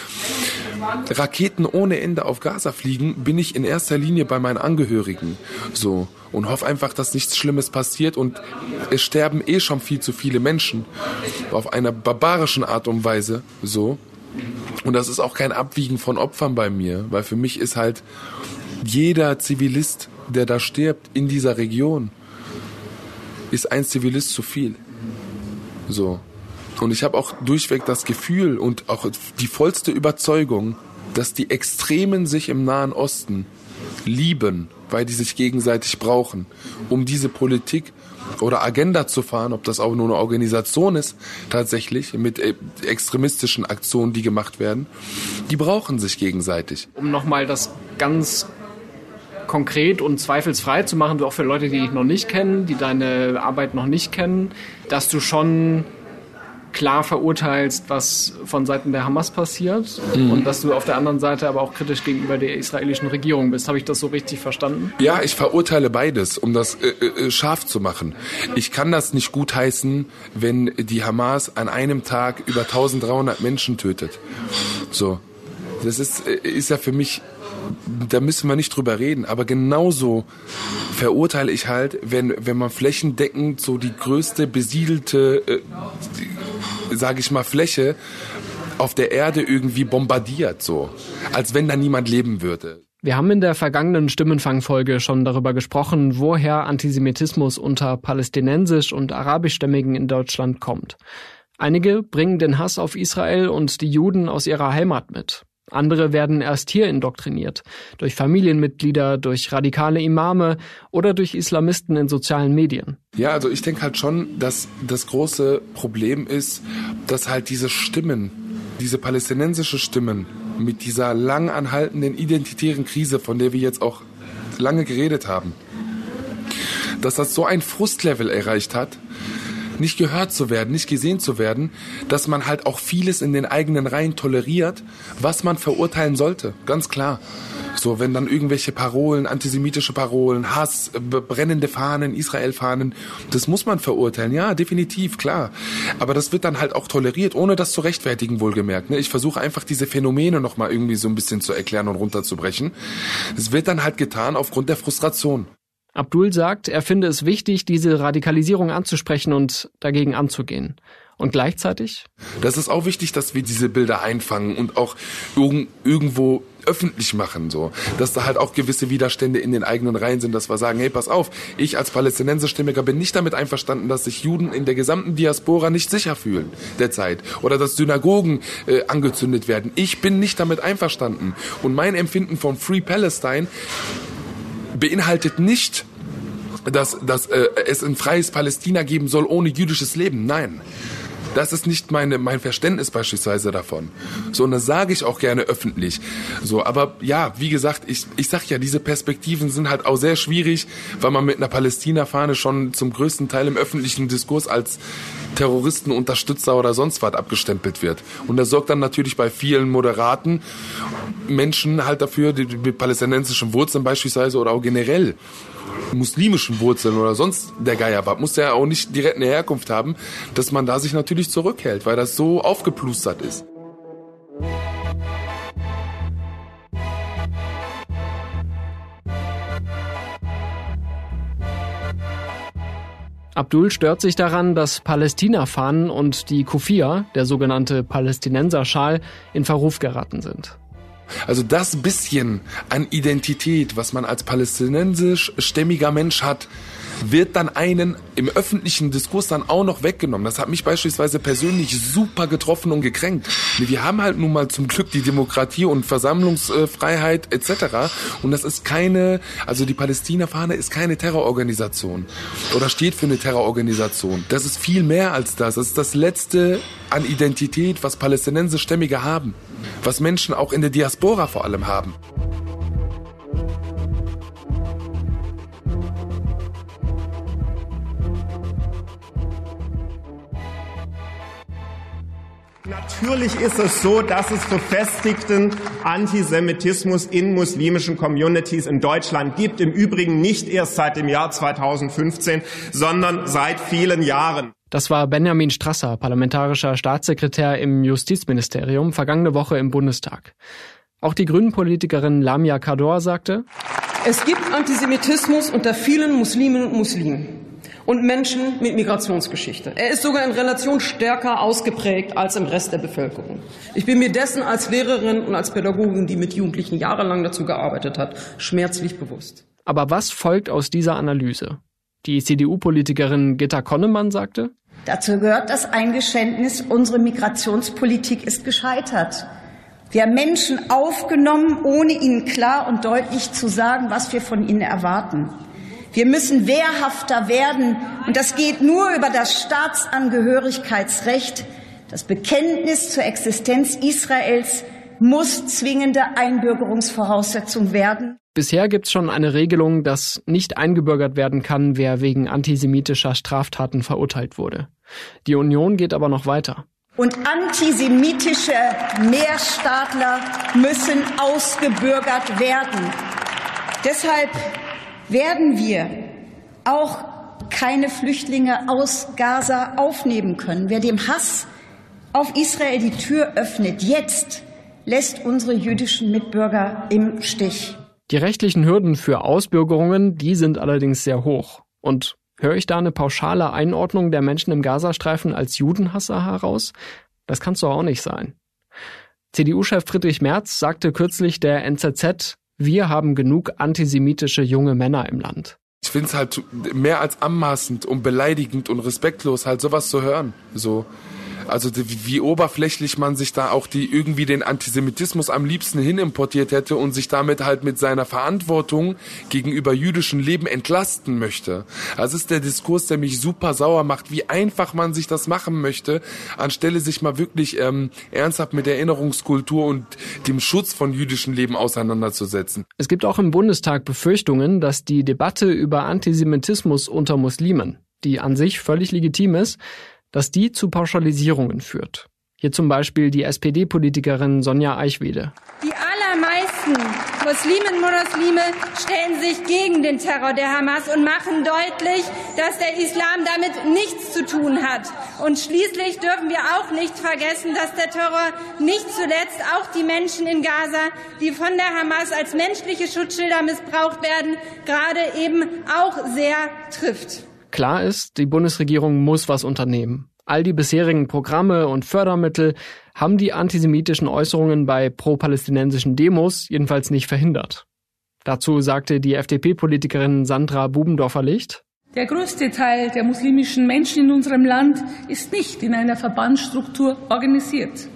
Raketen ohne Ende auf Gaza fliegen, bin ich in erster Linie bei meinen Angehörigen. So. Und hoffe einfach, dass nichts Schlimmes passiert und es sterben eh schon viel zu viele Menschen. Auf einer barbarischen Art und Weise. So. Und das ist auch kein Abwiegen von Opfern bei mir, weil für mich ist halt jeder Zivilist, der da stirbt in dieser Region, ist ein Zivilist zu viel. So. Und ich habe auch durchweg das Gefühl und auch die vollste Überzeugung, dass die Extremen sich im Nahen Osten lieben, weil die sich gegenseitig brauchen, um diese Politik oder Agenda zu fahren, ob das auch nur eine Organisation ist, tatsächlich mit äh, extremistischen Aktionen, die gemacht werden, die brauchen sich gegenseitig. Um nochmal das ganz konkret und zweifelsfrei zu machen, auch für Leute, die dich noch nicht kennen, die deine Arbeit noch nicht kennen, dass du schon klar verurteilst, was von Seiten der Hamas passiert mhm. und dass du auf der anderen Seite aber auch kritisch gegenüber der israelischen Regierung bist. Habe ich das so richtig verstanden? Ja, ich verurteile beides, um das äh, äh, scharf zu machen. Ich kann das nicht gutheißen, wenn die Hamas an einem Tag über 1300 Menschen tötet. So. Das ist, äh, ist ja für mich da müssen wir nicht drüber reden. Aber genauso verurteile ich halt, wenn, wenn man flächendeckend so die größte besiedelte, äh, sage ich mal, Fläche auf der Erde irgendwie bombardiert, so. Als wenn da niemand leben würde. Wir haben in der vergangenen Stimmenfangfolge schon darüber gesprochen, woher Antisemitismus unter palästinensisch und arabischstämmigen in Deutschland kommt. Einige bringen den Hass auf Israel und die Juden aus ihrer Heimat mit. Andere werden erst hier indoktriniert, durch Familienmitglieder, durch radikale Imame oder durch Islamisten in sozialen Medien. Ja, also ich denke halt schon, dass das große Problem ist, dass halt diese Stimmen, diese palästinensische Stimmen mit dieser lang anhaltenden identitären Krise, von der wir jetzt auch lange geredet haben, dass das so ein Frustlevel erreicht hat, nicht gehört zu werden, nicht gesehen zu werden, dass man halt auch vieles in den eigenen Reihen toleriert, was man verurteilen sollte, ganz klar. So, wenn dann irgendwelche Parolen, antisemitische Parolen, Hass, brennende Fahnen, Israel-Fahnen, das muss man verurteilen, ja, definitiv, klar. Aber das wird dann halt auch toleriert, ohne das zu rechtfertigen, wohlgemerkt. Ne? Ich versuche einfach diese Phänomene nochmal irgendwie so ein bisschen zu erklären und runterzubrechen. Es wird dann halt getan aufgrund der Frustration. Abdul sagt, er finde es wichtig, diese Radikalisierung anzusprechen und dagegen anzugehen. Und gleichzeitig? Das ist auch wichtig, dass wir diese Bilder einfangen und auch irgendwo öffentlich machen, so. Dass da halt auch gewisse Widerstände in den eigenen Reihen sind, dass wir sagen, hey, pass auf, ich als Palästinenserstimmiger bin nicht damit einverstanden, dass sich Juden in der gesamten Diaspora nicht sicher fühlen derzeit oder dass Synagogen äh, angezündet werden. Ich bin nicht damit einverstanden. Und mein Empfinden vom Free Palestine beinhaltet nicht, dass, dass äh, es ein freies Palästina geben soll ohne jüdisches Leben. Nein. Das ist nicht meine, mein Verständnis beispielsweise davon. So, und das sage ich auch gerne öffentlich. So, aber ja, wie gesagt, ich, ich sag ja, diese Perspektiven sind halt auch sehr schwierig, weil man mit einer Palästina-Fahne schon zum größten Teil im öffentlichen Diskurs als Terroristenunterstützer oder sonst was abgestempelt wird. Und das sorgt dann natürlich bei vielen moderaten Menschen halt dafür, die mit palästinensischen Wurzeln beispielsweise oder auch generell muslimischen Wurzeln oder sonst der Geier war, muss ja auch nicht direkt eine Herkunft haben, dass man da sich natürlich zurückhält, weil das so aufgeplustert ist. Abdul stört sich daran, dass Palästina-Fahnen und die Kufia, der sogenannte Palästinenserschal, in Verruf geraten sind. Also das bisschen an Identität, was man als palästinensisch stämmiger Mensch hat, wird dann einen im öffentlichen Diskurs dann auch noch weggenommen. Das hat mich beispielsweise persönlich super getroffen und gekränkt. Wir haben halt nun mal zum Glück die Demokratie und Versammlungsfreiheit etc. Und das ist keine, also die Palästina-Fahne ist keine Terrororganisation oder steht für eine Terrororganisation. Das ist viel mehr als das. Das ist das letzte an Identität, was palästinensisch-Stämmige haben, was Menschen auch in der Diaspora vor allem haben. Natürlich ist es so, dass es verfestigten Antisemitismus in muslimischen Communities in Deutschland gibt. Im Übrigen nicht erst seit dem Jahr 2015, sondern seit vielen Jahren. Das war Benjamin Strasser, parlamentarischer Staatssekretär im Justizministerium, vergangene Woche im Bundestag. Auch die Grünen-Politikerin Lamia Kador sagte, es gibt Antisemitismus unter vielen Musliminnen und Muslimen und Menschen mit Migrationsgeschichte. Er ist sogar in Relation stärker ausgeprägt als im Rest der Bevölkerung. Ich bin mir dessen als Lehrerin und als Pädagogin, die mit Jugendlichen jahrelang dazu gearbeitet hat, schmerzlich bewusst. Aber was folgt aus dieser Analyse? Die CDU-Politikerin Gitta Konnemann sagte, Dazu gehört das Eingeständnis, unsere Migrationspolitik ist gescheitert. Wir haben Menschen aufgenommen, ohne ihnen klar und deutlich zu sagen, was wir von ihnen erwarten. Wir müssen wehrhafter werden, und das geht nur über das Staatsangehörigkeitsrecht. Das Bekenntnis zur Existenz Israels muss zwingende Einbürgerungsvoraussetzung werden. Bisher gibt es schon eine Regelung, dass nicht eingebürgert werden kann, wer wegen antisemitischer Straftaten verurteilt wurde. Die Union geht aber noch weiter. Und antisemitische Mehrstaatler müssen ausgebürgert werden. Deshalb werden wir auch keine Flüchtlinge aus Gaza aufnehmen können. Wer dem Hass auf Israel die Tür öffnet, jetzt lässt unsere jüdischen Mitbürger im Stich. Die rechtlichen Hürden für Ausbürgerungen, die sind allerdings sehr hoch. Und höre ich da eine pauschale Einordnung der Menschen im Gazastreifen als Judenhasser heraus? Das kann's doch auch nicht sein. CDU-Chef Friedrich Merz sagte kürzlich der NZZ, wir haben genug antisemitische junge Männer im Land. Ich finde es halt mehr als anmaßend und beleidigend und respektlos, halt sowas zu hören. So. Also wie oberflächlich man sich da auch die irgendwie den Antisemitismus am liebsten hinimportiert hätte und sich damit halt mit seiner Verantwortung gegenüber jüdischen Leben entlasten möchte. Das ist der Diskurs, der mich super sauer macht, wie einfach man sich das machen möchte, anstelle sich mal wirklich ähm, ernsthaft mit Erinnerungskultur und dem Schutz von jüdischen Leben auseinanderzusetzen. Es gibt auch im Bundestag Befürchtungen, dass die Debatte über Antisemitismus unter Muslimen, die an sich völlig legitim ist, dass die zu Pauschalisierungen führt. Hier zum Beispiel die SPD-Politikerin Sonja Eichwede. Die allermeisten Musliminnen und Muslime stellen sich gegen den Terror der Hamas und machen deutlich, dass der Islam damit nichts zu tun hat. Und schließlich dürfen wir auch nicht vergessen, dass der Terror nicht zuletzt auch die Menschen in Gaza, die von der Hamas als menschliche Schutzschilder missbraucht werden, gerade eben auch sehr trifft. Klar ist, die Bundesregierung muss was unternehmen. All die bisherigen Programme und Fördermittel haben die antisemitischen Äußerungen bei pro-palästinensischen Demos jedenfalls nicht verhindert. Dazu sagte die FDP-Politikerin Sandra Bubendorfer-Licht, der größte Teil der muslimischen Menschen in unserem Land ist nicht in einer Verbandsstruktur organisiert.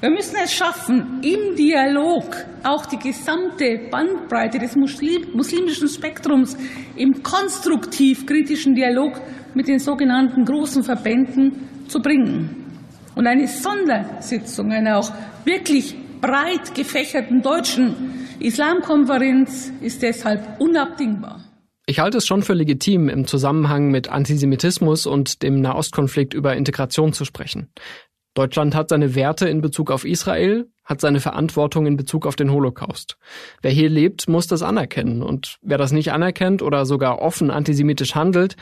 Wir müssen es schaffen, im Dialog auch die gesamte Bandbreite des muslimischen Spektrums im konstruktiv-kritischen Dialog mit den sogenannten großen Verbänden zu bringen. Und eine Sondersitzung einer auch wirklich breit gefächerten deutschen Islamkonferenz ist deshalb unabdingbar. Ich halte es schon für legitim, im Zusammenhang mit Antisemitismus und dem Nahostkonflikt über Integration zu sprechen. Deutschland hat seine Werte in Bezug auf Israel, hat seine Verantwortung in Bezug auf den Holocaust. Wer hier lebt, muss das anerkennen. Und wer das nicht anerkennt oder sogar offen antisemitisch handelt,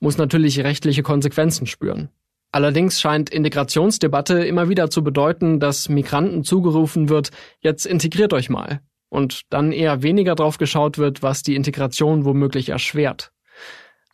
muss natürlich rechtliche Konsequenzen spüren. Allerdings scheint Integrationsdebatte immer wieder zu bedeuten, dass Migranten zugerufen wird, jetzt integriert euch mal. Und dann eher weniger drauf geschaut wird, was die Integration womöglich erschwert.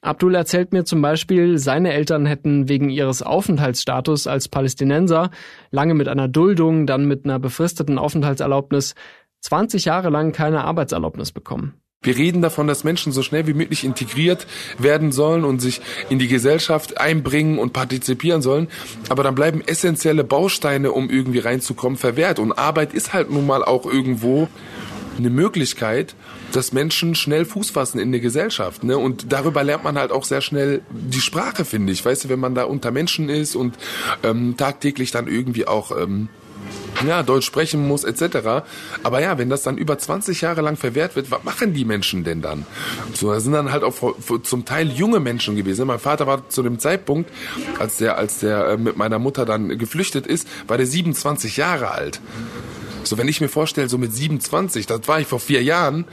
Abdul erzählt mir zum Beispiel, seine Eltern hätten wegen ihres Aufenthaltsstatus als Palästinenser lange mit einer Duldung, dann mit einer befristeten Aufenthaltserlaubnis 20 Jahre lang keine Arbeitserlaubnis bekommen. Wir reden davon, dass Menschen so schnell wie möglich integriert werden sollen und sich in die Gesellschaft einbringen und partizipieren sollen. Aber dann bleiben essentielle Bausteine, um irgendwie reinzukommen, verwehrt. Und Arbeit ist halt nun mal auch irgendwo eine Möglichkeit, dass Menschen schnell Fuß fassen in der Gesellschaft. Ne? Und darüber lernt man halt auch sehr schnell die Sprache, finde ich. Weißt du, wenn man da unter Menschen ist und ähm, tagtäglich dann irgendwie auch ähm, ja, Deutsch sprechen muss, etc. Aber ja, wenn das dann über 20 Jahre lang verwehrt wird, was machen die Menschen denn dann? So, da sind dann halt auch zum Teil junge Menschen gewesen. Mein Vater war zu dem Zeitpunkt, als der, als der äh, mit meiner Mutter dann geflüchtet ist, war der 27 Jahre alt. So, wenn ich mir vorstelle, so mit 27, das war ich vor vier Jahren,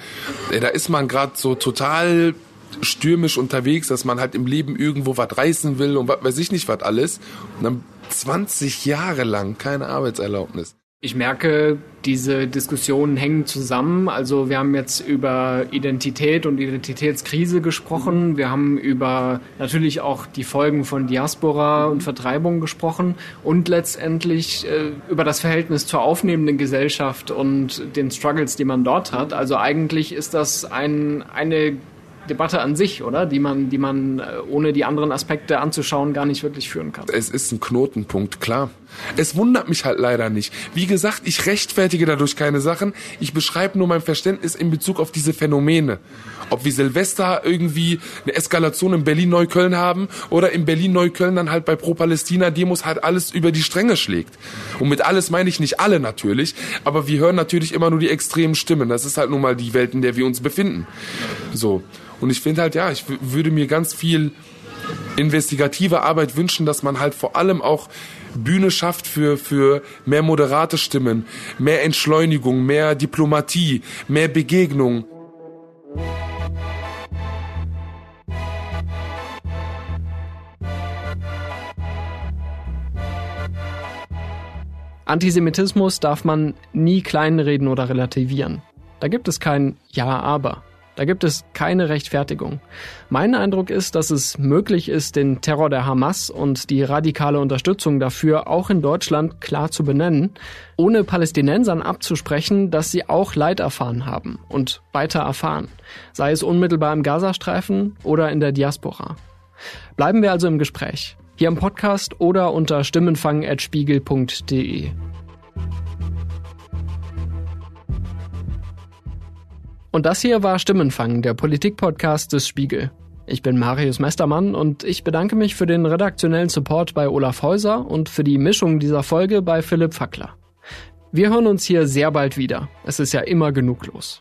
ey, da ist man gerade so total stürmisch unterwegs, dass man halt im Leben irgendwo was reißen will und was weiß ich nicht was alles. Und dann 20 Jahre lang keine Arbeitserlaubnis. Ich merke, diese Diskussionen hängen zusammen. Also wir haben jetzt über Identität und Identitätskrise gesprochen. Wir haben über natürlich auch die Folgen von Diaspora und Vertreibung gesprochen und letztendlich äh, über das Verhältnis zur aufnehmenden Gesellschaft und den Struggles, die man dort hat. Also eigentlich ist das ein, eine Debatte an sich, oder? Die man, die man äh, ohne die anderen Aspekte anzuschauen gar nicht wirklich führen kann. Es ist ein Knotenpunkt, klar. Es wundert mich halt leider nicht. Wie gesagt, ich rechtfertige dadurch keine Sachen. Ich beschreibe nur mein Verständnis in Bezug auf diese Phänomene. Ob wir Silvester irgendwie eine Eskalation in Berlin-Neukölln haben oder in Berlin-Neukölln dann halt bei Pro-Palästina-Demos halt alles über die Stränge schlägt. Und mit alles meine ich nicht alle natürlich, aber wir hören natürlich immer nur die extremen Stimmen. Das ist halt nun mal die Welt, in der wir uns befinden. So. Und ich finde halt, ja, ich würde mir ganz viel investigative Arbeit wünschen, dass man halt vor allem auch Bühne schafft für, für mehr moderate Stimmen, mehr Entschleunigung, mehr Diplomatie, mehr Begegnung. Antisemitismus darf man nie kleinreden oder relativieren. Da gibt es kein Ja, aber. Da gibt es keine Rechtfertigung. Mein Eindruck ist, dass es möglich ist, den Terror der Hamas und die radikale Unterstützung dafür auch in Deutschland klar zu benennen, ohne Palästinensern abzusprechen, dass sie auch Leid erfahren haben und weiter erfahren, sei es unmittelbar im Gazastreifen oder in der Diaspora. Bleiben wir also im Gespräch, hier im Podcast oder unter stimmenfang.spiegel.de. Und das hier war Stimmenfang, der Politikpodcast des Spiegel. Ich bin Marius Mestermann und ich bedanke mich für den redaktionellen Support bei Olaf Häuser und für die Mischung dieser Folge bei Philipp Fackler. Wir hören uns hier sehr bald wieder. Es ist ja immer genug los.